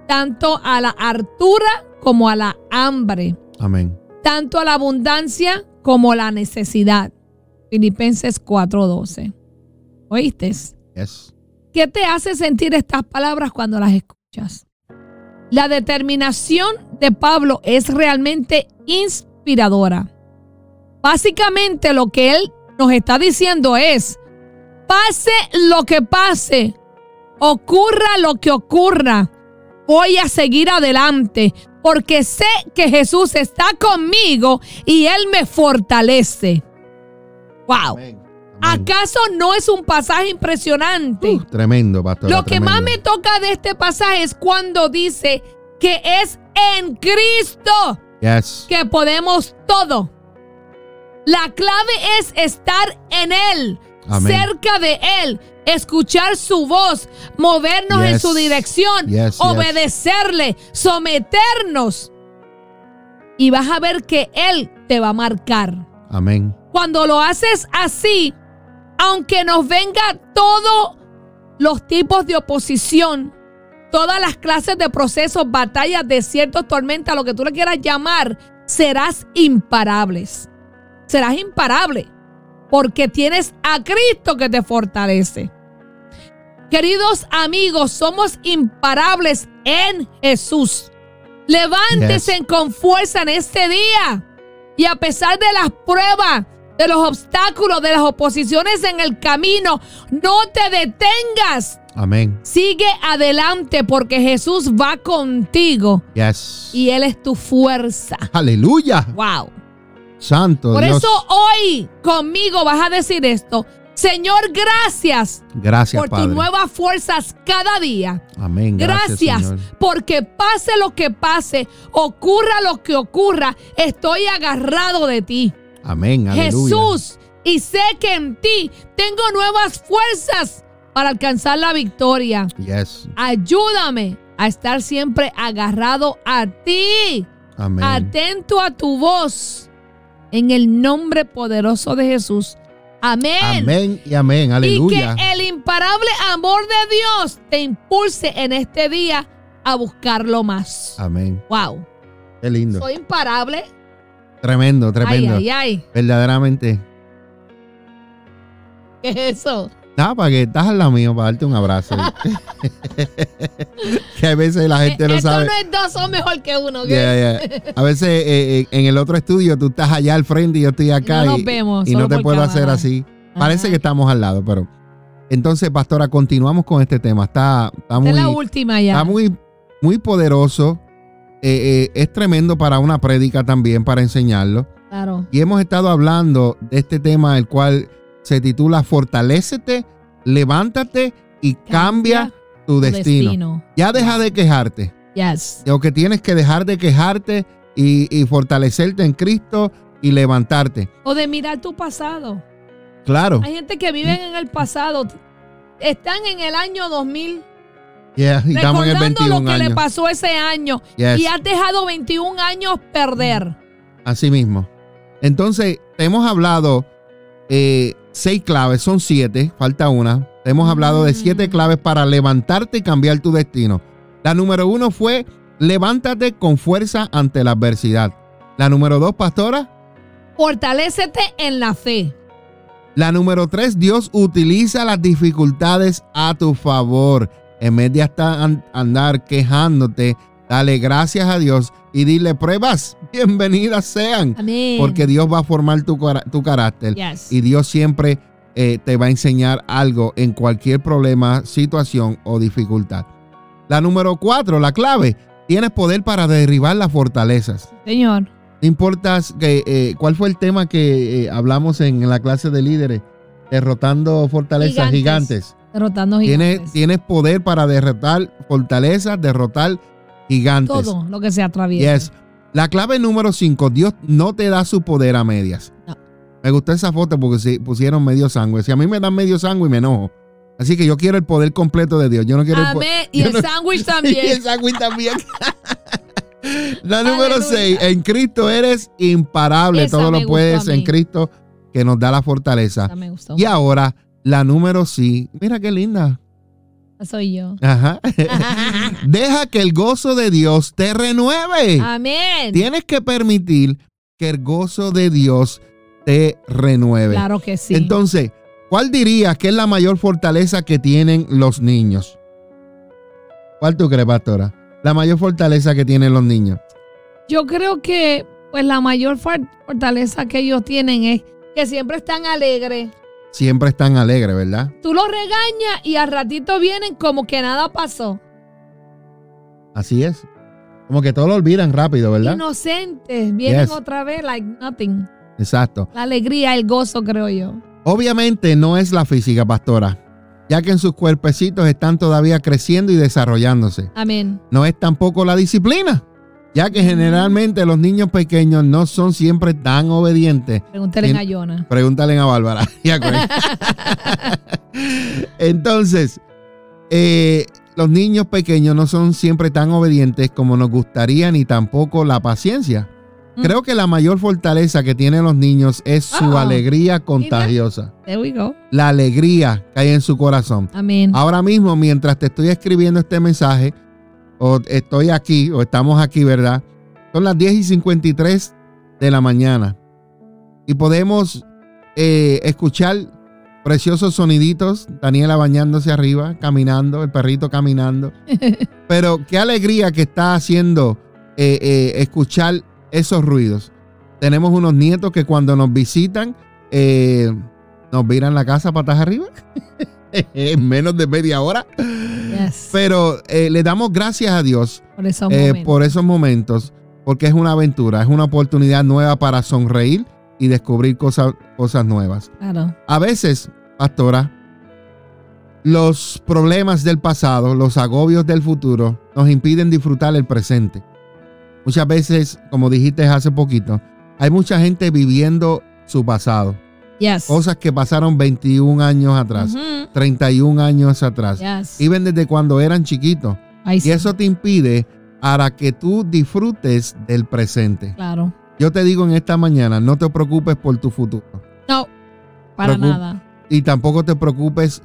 tanto a la hartura como a la hambre Amén. tanto a la abundancia como a la necesidad. Filipenses 4:12. ¿Oíste? Yes. ¿Qué te hace sentir estas palabras cuando las escuchas? La determinación de Pablo es realmente inspiradora. Básicamente lo que él nos está diciendo es, pase lo que pase, ocurra lo que ocurra, voy a seguir adelante porque sé que Jesús está conmigo y Él me fortalece. ¡Wow! Amén. Amén. ¿Acaso no es un pasaje impresionante? Uh, tremendo, pastor. Lo que más me toca de este pasaje es cuando dice que es en Cristo Yes. que podemos todo. La clave es estar en Él, Amén. cerca de Él, escuchar su voz, movernos en su dirección, Yes, yes. obedecerle, someternos. Y vas a ver que Él te va a marcar. Amén. Cuando lo haces así, aunque nos venga todos los tipos de oposición, todas las clases de procesos, batallas, desiertos, tormentas, lo que tú le quieras llamar, serás imparables. Serás imparable porque tienes a Cristo que te fortalece. Queridos amigos, somos imparables en Jesús. Levántese Yes. con fuerza en este día. Y a pesar de las pruebas, de los obstáculos, de las oposiciones en el camino, no te detengas. Amén. Sigue adelante porque Jesús va contigo Yes. y Él es tu fuerza. Aleluya. Wow. Santo Por Dios. eso hoy conmigo vas a decir esto. Señor, gracias. Gracias, por tus nuevas fuerzas cada día. Amén. Gracias, porque pase lo que pase, ocurra lo que ocurra, estoy agarrado de ti. Amén. Jesús, y sé que en ti tengo nuevas fuerzas para alcanzar la victoria. Yes. Ayúdame a estar siempre agarrado a ti. Amén. Atento a tu voz. En el nombre poderoso de Jesús. Amén. Amén y amén. Aleluya. Y que el imparable amor de Dios te impulse en este día a buscarlo más. Amén. Wow. Qué lindo. Soy imparable. Tremendo, tremendo. Ay, ay, ay. Verdaderamente. ¿Qué es eso? Nada, para que estás al lado mío, para darte un abrazo. que a veces la gente no Esto sabe. no es dos son mejor que uno. Yeah, yeah. A veces eh, eh, en el otro estudio tú estás allá al frente y yo estoy acá. No nos y, vemos, y no te puedo cámara. hacer así. Parece Ajá. que estamos al lado, pero. Entonces, pastora, continuamos con este tema. Está, está Esta muy, es la última ya. está muy, muy poderoso. Eh, eh, es tremendo para una prédica también, para enseñarlo. Claro. Y hemos estado hablando de este tema, el cual se titula Fortalécete, levántate y cambia, tu destino. Ya deja de quejarte. Yes. Lo que tienes que dejar de quejarte y, y fortalecerte en Cristo y levantarte. O de mirar tu pasado. Claro. Hay gente que vive en el pasado. Están en el año 2000. Yeah, y estamos en el recordando 21 lo que le pasó ese año. Yes. Y has dejado 21 años perder. Así mismo. Entonces, te hemos hablado eh, seis claves, son siete, falta una. Hemos hablado de siete Mm. claves para levantarte y cambiar tu destino. La número uno fue levántate con fuerza ante la adversidad. La número dos, pastora. Fortalécete en la fe. La número tres, Dios utiliza las dificultades a tu favor. En vez de hasta an- andar quejándote, dale gracias a Dios y dile pruebas, bienvenidas sean. Amén. Porque Dios va a formar tu, carácter Yes. y Dios siempre eh, te va a enseñar algo en cualquier problema, situación o dificultad. La número cuatro, la clave, tienes poder para derribar las fortalezas. Señor. No importa que, eh, cuál fue el tema que eh, hablamos en la clase de líderes, derrotando fortalezas gigantes. Derrotando Tienes, gigantes. tienes poder para derrotar fortalezas, derrotar gigantes. Todo lo que se atraviesa. Yes. La clave número 5, Dios no te da su poder a medias. No. Me gustó esa foto porque se pusieron medio sangre. Si a mí me dan medio sangre me enojo. Así que yo quiero el poder completo de Dios. Yo no quiero el. Y el no- sándwich y también. el sándwich también. La número Aleluya. 6, en Cristo eres imparable. Esa Todo lo puedes en. Cristo que nos da la fortaleza. Esa me gustó. Y ahora, la número sí. Mira qué linda. Soy yo. Ajá. Deja que el gozo de Dios te renueve. Amén. Tienes que permitir que el gozo de Dios te renueve. Claro que sí. Entonces, ¿cuál dirías que es la mayor fortaleza que tienen los niños? ¿Cuál tú crees, pastora? La mayor fortaleza que tienen los niños. Yo creo que pues la mayor for- fortaleza que ellos tienen es que siempre están alegres. Siempre están alegres, ¿verdad? Tú los regañas y al ratito vienen como que nada pasó. Así es. Como que todo lo olvidan rápido, ¿verdad? Inocentes. Vienen Yes. otra vez like nothing. Exacto. La alegría, el gozo, creo yo. Obviamente no es la física, pastora, ya que en sus cuerpecitos están todavía creciendo y desarrollándose. Amén. No es tampoco la disciplina, ya que generalmente los niños pequeños no son siempre tan obedientes. Pregúntale a Yona. Pregúntale a Bárbara. Ya, con- Entonces, eh, los niños pequeños no son siempre tan obedientes como nos gustaría, ni tampoco la paciencia. Mm. Creo que la mayor fortaleza que tienen los niños es su Uh-oh. alegría contagiosa. There we go. La alegría que hay en su corazón. Amén. Ahora mismo, mientras te estoy escribiendo este mensaje, o estoy aquí, o estamos aquí, ¿verdad? Son las 10 y 53 de la mañana. Y podemos eh, escuchar preciosos soniditos. Daniela bañándose arriba, caminando, el perrito caminando. Pero qué alegría que está haciendo eh, eh, escuchar esos ruidos. Tenemos unos nietos que cuando nos visitan nos viran la casa patas arriba. en menos de media hora. Yes. Pero eh, le damos gracias a Dios por esos eh, momentos. por esos momentos, porque es una aventura, es una oportunidad nueva para sonreír y descubrir cosas, cosas nuevas. Claro. A veces pastora, los problemas del pasado, los agobios del futuro nos impiden disfrutar el presente. Muchas veces, como dijiste hace poquito, hay mucha gente viviendo su pasado. Yes. Cosas que pasaron 21 años atrás, Ujú. 31 años atrás. Yes. Iban desde cuando eran chiquitos. Y eso te impide para que tú disfrutes del presente. Claro. Yo te digo en esta mañana, no te preocupes por tu futuro. No, para nada. Y tampoco te preocupes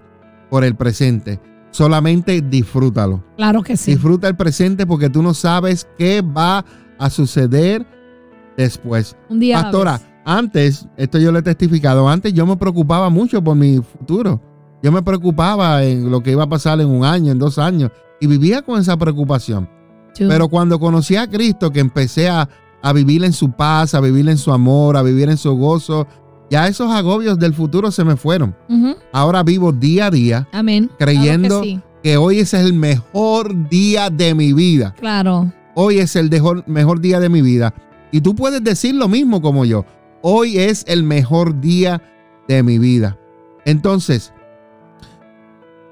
por el presente. Solamente disfrútalo. Claro que sí. Disfruta el presente porque tú no sabes qué va a suceder después. Un día. Pastora. Antes, esto yo le he testificado, antes yo me preocupaba mucho por mi futuro. Yo me preocupaba en lo que iba a pasar en un año, en dos años, y vivía con esa preocupación. Pero cuando conocí a Cristo, que empecé a, a vivir en su paz, a vivir en su amor, a vivir en su gozo, ya esos agobios del futuro se me fueron. Ahora vivo día a día Amén. creyendo Claro que sí. que hoy es el mejor día de mi vida. Claro. Hoy es el mejor, mejor día de mi vida. Y tú puedes decir lo mismo como yo. Hoy es el mejor día de mi vida. Entonces,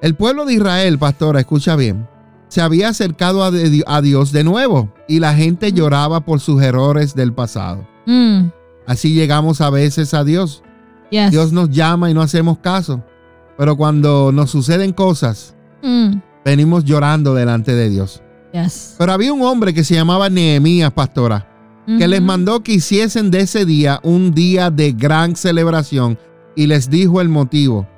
el pueblo de Israel, pastora, escucha bien, se había acercado a, de- a Dios de nuevo y la gente lloraba por sus errores del pasado. Mm. Así llegamos a veces a Dios. Yes. Dios nos llama y no hacemos caso. Pero cuando nos suceden cosas, Mm. venimos llorando delante de Dios. Yes. Pero había un hombre que se llamaba Nehemías, pastora, que les mandó que hiciesen de ese día un día de gran celebración y les dijo el motivo,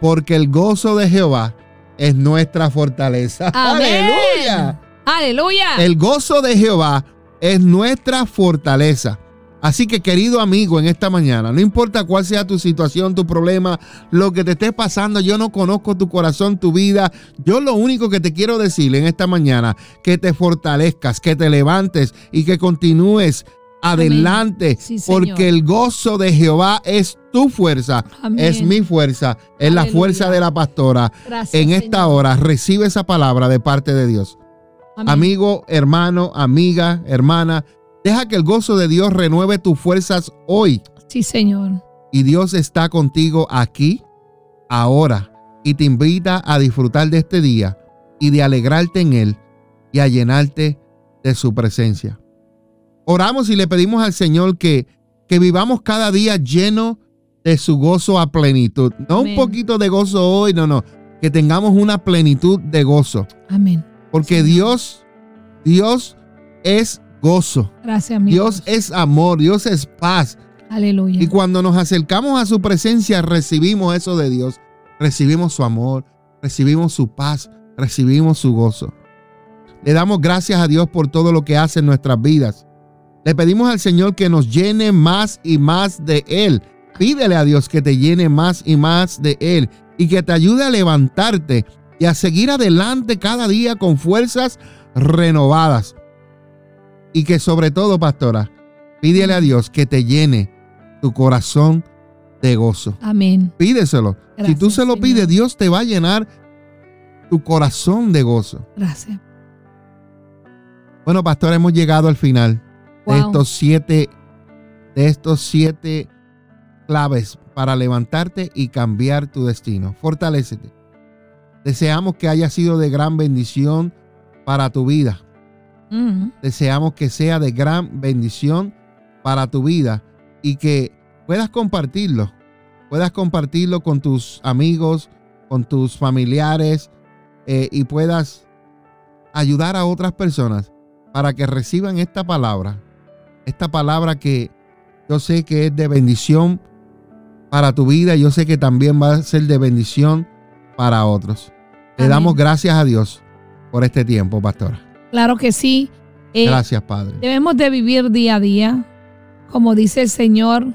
porque el gozo de Jehová es nuestra fortaleza. Amén. Aleluya. Aleluya. El gozo de Jehová es nuestra fortaleza. Así que querido amigo, en esta mañana, no importa cuál sea tu situación, tu problema, lo que te esté pasando, yo no conozco tu corazón, tu vida. Yo lo único que te quiero decir en esta mañana, que te fortalezcas, que te levantes y que continúes adelante, Sí, porque el gozo de Jehová es tu fuerza, Amén. es mi fuerza, es la fuerza de la pastora. Gracias, En esta Señor. hora recibe esa palabra de parte de Dios. Amén. Amigo, hermano, amiga, hermana, deja que el gozo de Dios renueve tus fuerzas hoy. Sí, Señor. Y Dios está contigo aquí, ahora, y te invita a disfrutar de este día y de alegrarte en él y a llenarte de su presencia. Oramos y le pedimos al Señor que, que vivamos cada día lleno de su gozo a plenitud. No un poquito de gozo hoy, no, no. Que tengamos una plenitud de gozo. Amén. Porque Señor. Dios, Dios es gozo. Gracias, mi Dios es amor, Dios es paz. Aleluya. Y cuando nos acercamos a su presencia, recibimos eso de Dios. Recibimos su amor, recibimos su paz, recibimos su gozo. Le damos gracias a Dios por todo lo que hace en nuestras vidas. Le pedimos al Señor que nos llene más y más de Él. Pídele a Dios que te llene más y más de Él y que te ayude a levantarte y a seguir adelante cada día con fuerzas renovadas. Y que sobre todo, pastora, pídele a Dios que te llene tu corazón de gozo. Amén. Pídeselo. si tú se lo Señor. pides, Dios te va a llenar tu corazón de gozo. Gracias. Bueno, pastor, hemos llegado al final de estos siete, de estos siete claves para levantarte y cambiar tu destino. Fortalécete. Deseamos que haya sido de gran bendición para tu vida. Deseamos que sea de gran bendición para tu vida y que puedas compartirlo. Puedas compartirlo con tus amigos, con tus familiares eh, y puedas ayudar a otras personas para que reciban esta palabra. Esta palabra que yo sé que es de bendición para tu vida y yo sé que también va a ser de bendición para otros. Le Amén. damos gracias a Dios por este tiempo, pastora. Claro que sí. Eh, Gracias, Padre. Debemos de vivir día a día. Como dice el Señor,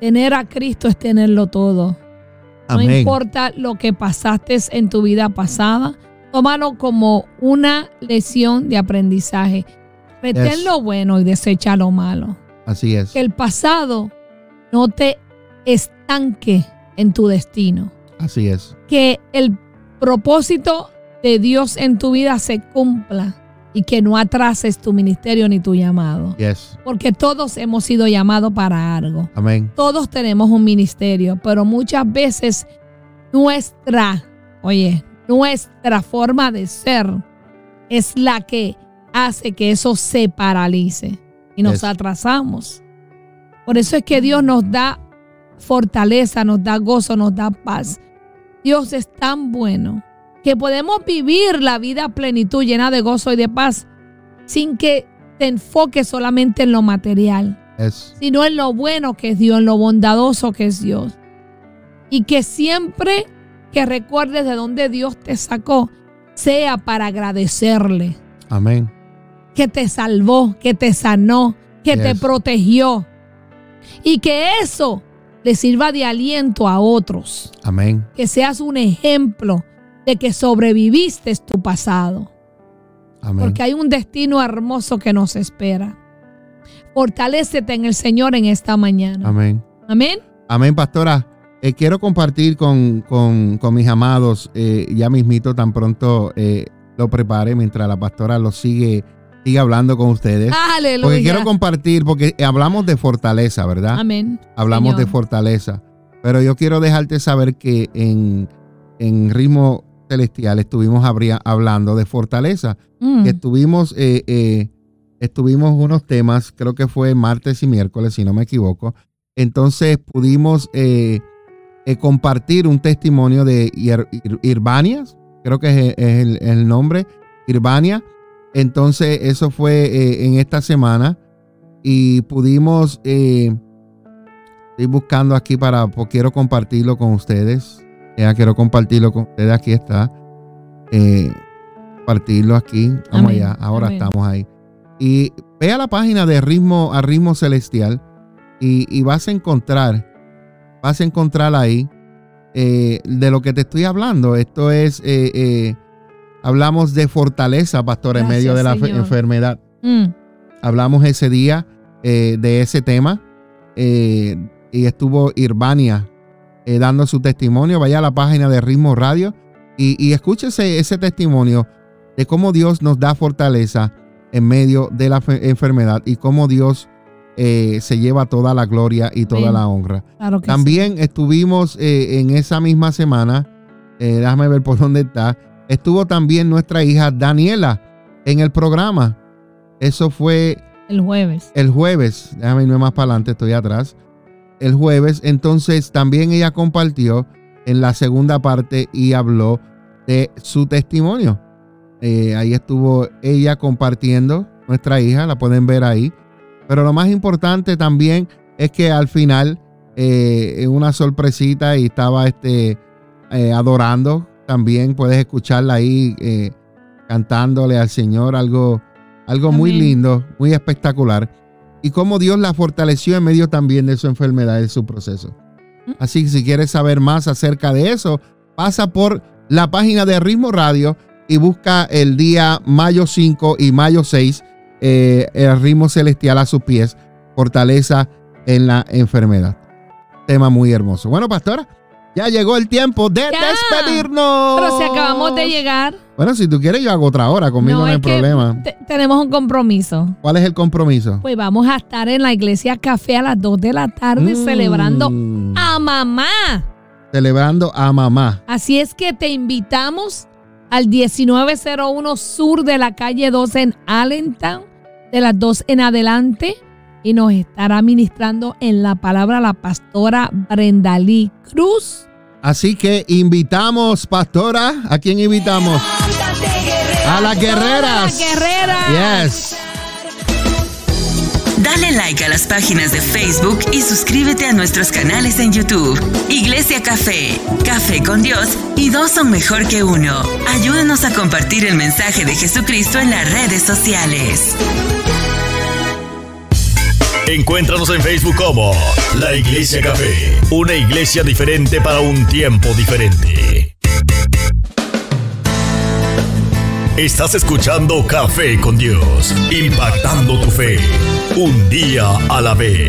tener a Cristo es tenerlo todo. No importa lo que pasaste en tu vida pasada, tómalo como una lección de aprendizaje. Retén lo bueno y desecha lo malo. Así es. Que el pasado no te estanque en tu destino. Así es. Que el propósito de Dios en tu vida se cumpla. y que no atrases tu ministerio ni tu llamado. Yes. Porque todos hemos sido llamados para algo. Amén. Todos tenemos un ministerio, pero muchas veces nuestra, oye, nuestra forma de ser es la que hace que eso se paralice y nos Yes. atrasamos. Por eso es que Dios nos da fortaleza, nos da gozo, nos da paz. Dios es tan bueno que podemos vivir la vida a plenitud llena de gozo y de paz sin que te enfoques solamente en lo material Yes. sino en lo bueno que es Dios, en lo bondadoso que es Dios. Y que siempre que recuerdes de dónde Dios te sacó, sea para agradecerle, Amén. que te salvó, que te sanó, que te protegió. Y que eso le sirva de aliento a otros, Amén. que seas un ejemplo de que sobreviviste tu pasado Amén. porque hay un destino hermoso que nos espera. Fortalécete en el Señor en esta mañana. Amén. Amén. Amén, pastora. Eh, quiero compartir con, con- con mis amados, eh, ya mismito, tan pronto eh, lo prepare mientras la pastora lo sigue, sigue hablando con ustedes. Porque quiero compartir, porque hablamos de fortaleza, ¿verdad? Amén. Hablamos Señor. de fortaleza. Pero yo quiero dejarte saber que en, en ritmo celestial estuvimos habría- hablando de fortaleza. Mm. Estuvimos, eh, eh, estuvimos unos temas, creo que fue martes y miércoles, si no me equivoco. Entonces pudimos eh, compartir un testimonio de Ir- Ir- Irbanias, creo que es, es el, el nombre, Irbania. Entonces eso fue en esta semana y pudimos, estoy buscando aquí para, pues, quiero compartirlo con ustedes. Ya quiero compartirlo con ustedes, aquí está. Eh, compartirlo aquí. Vamos Amén, allá, ahora amén. estamos ahí. Y ve a la página de Ritmo a Ritmo Celestial y, y vas a encontrar, vas a encontrar ahí eh, de lo que te estoy hablando. Esto es, eh, eh, hablamos de fortaleza, pastor, en medio de la Señor. enfermedad. Mm. Hablamos ese día de ese tema y estuvo Irbania eh, dando su testimonio. Vaya a la página de Ritmo Radio y, y escúchese ese testimonio de cómo Dios nos da fortaleza en medio de la fe- enfermedad y cómo Dios eh, se lleva toda la gloria y toda la honra. Claro También estuvimos eh, en esa misma semana, eh, déjame ver por dónde está, estuvo también nuestra hija Daniela en el programa. Eso fue. El jueves. el jueves, déjame irme más para adelante, estoy atrás. El jueves, entonces también ella compartió en la segunda parte y habló de su testimonio. Eh, ahí estuvo ella compartiendo, nuestra hija, la pueden ver ahí. Pero lo más importante también es que al final, eh, una sorpresita y estaba este, eh, adorando, también puedes escucharla ahí cantándole al Señor algo, algo muy lindo, muy espectacular. Y cómo Dios la fortaleció en medio también de su enfermedad, de su proceso. Mm. Así que si quieres saber más acerca de eso, pasa por la página de Ritmo Radio y busca el día mayo 5 y mayo 6, eh, el ritmo celestial a sus pies, fortaleza en la enfermedad. Tema muy hermoso. Bueno, pastora, ya llegó el tiempo de Ya. despedirnos. Pero si acabamos de llegar, Bueno, si tú quieres, yo hago otra hora. Conmigo no, hay es que problema. te- tenemos un compromiso. ¿Cuál es el compromiso? Pues vamos a estar en la iglesia café a las 2 de la tarde Mm. celebrando a mamá. Celebrando a mamá. Así es que te invitamos al 1901 sur de la calle 12 en Allentown, de las 2 en adelante, y nos estará ministrando en la palabra la pastora Brenda Lee Cruz. Así que invitamos, pastora. ¿A quién invitamos? A las guerreras. ¡Todas las guerreras! Yes. Dale like a las páginas de Facebook y suscríbete a nuestros canales en YouTube. Iglesia Café, Café con Dios y dos son mejor que uno. Ayúdanos a compartir el mensaje de Jesucristo en las redes sociales. Encuéntranos en Facebook como La Iglesia Café, una iglesia diferente para un tiempo diferente. Estás escuchando Café con Dios, impactando tu fe, un día a la vez.